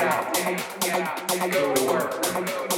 Go to work.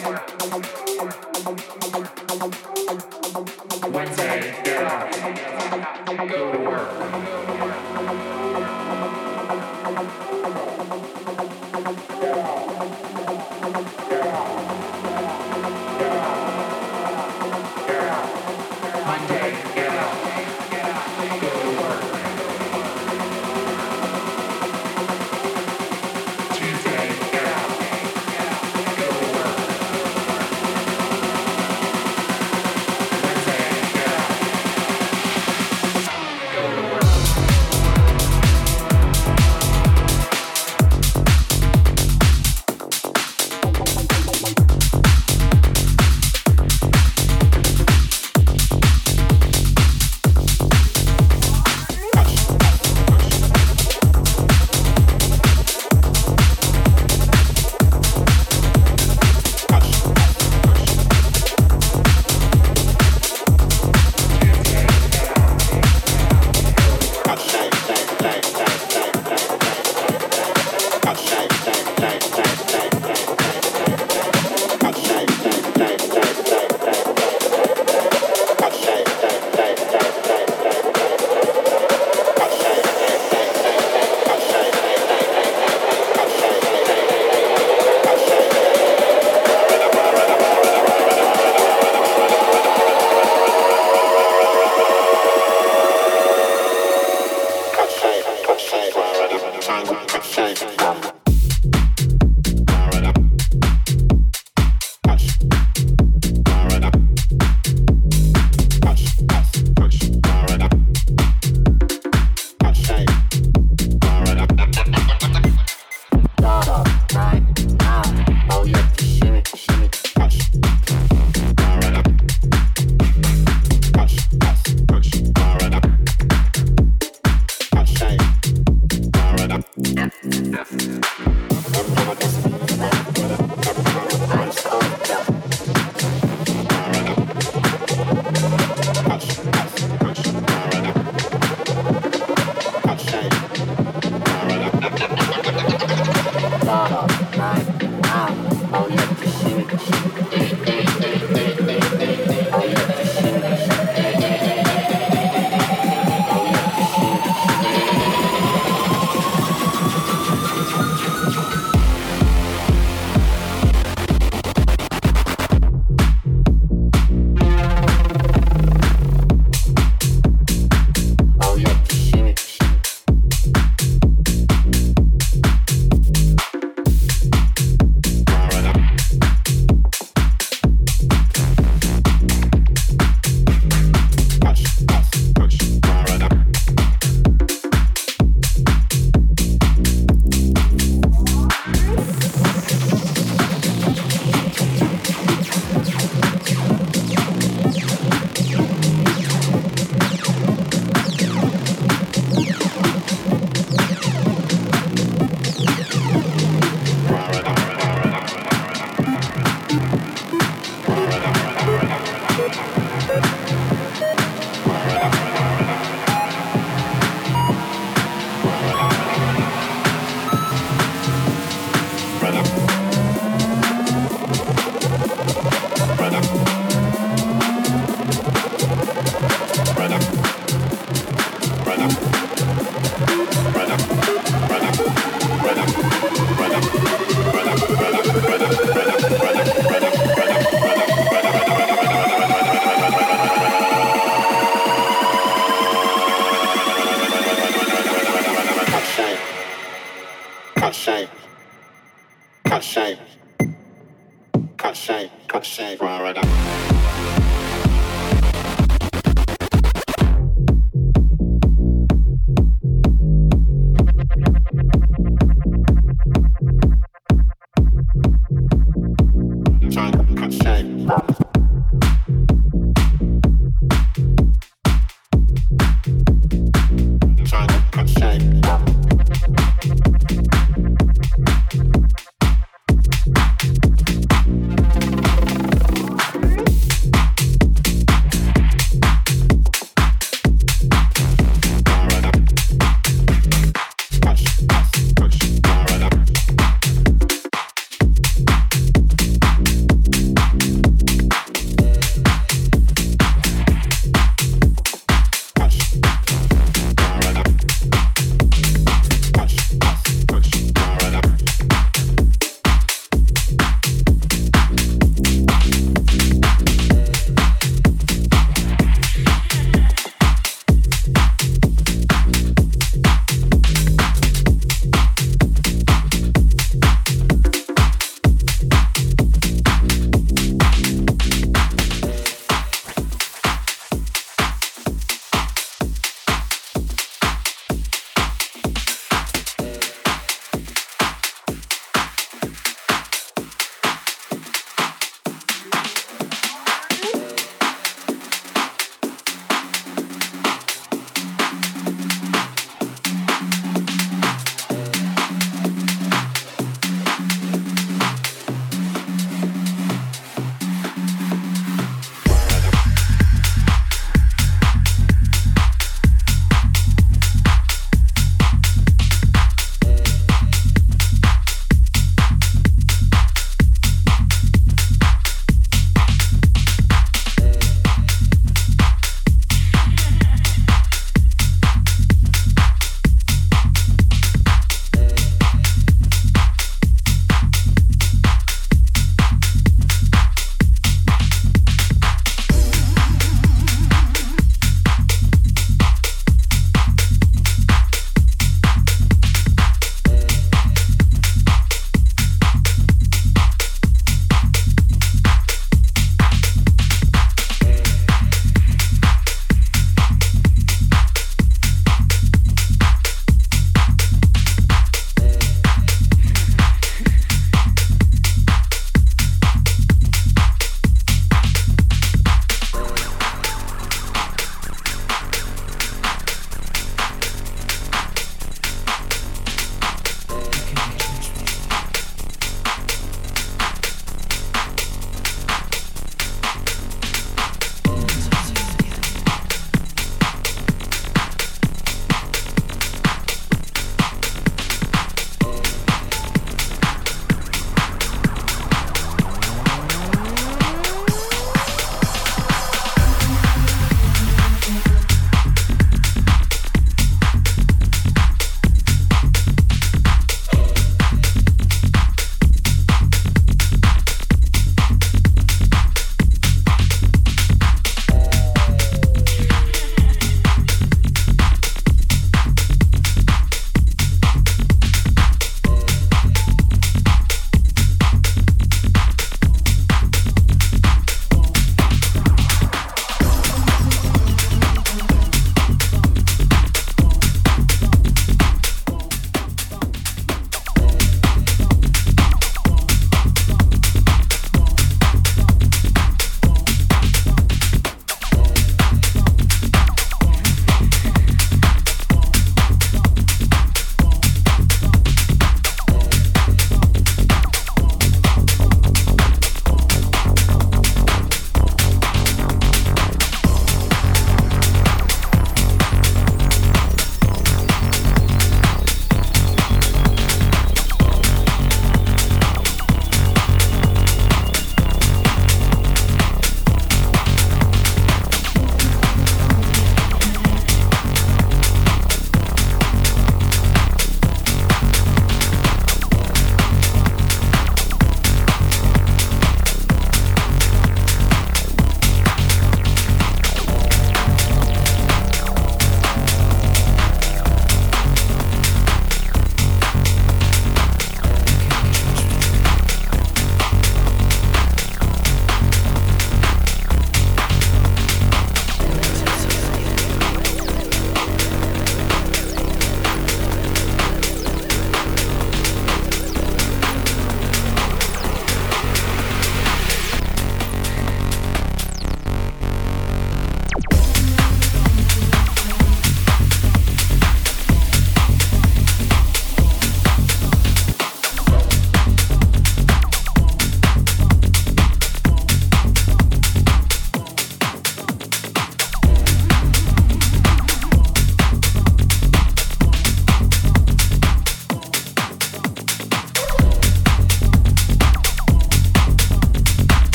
Cut shape. Cut shape. Cut shape. Right, right.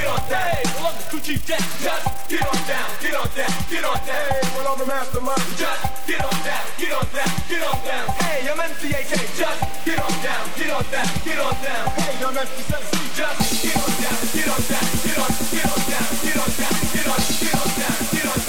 Hey, well I'm the crew chief Jack. Just get on down, get on down, get on down. Hey, well I'm the mastermind. Just get on down, get on down, get on down. Hey, I'm MCAK. Just get on down, get on down, get on down. Hey, I'm MC Sensei. Just get on down, get on down, get on, get on down, get on down, get on, get on down, get on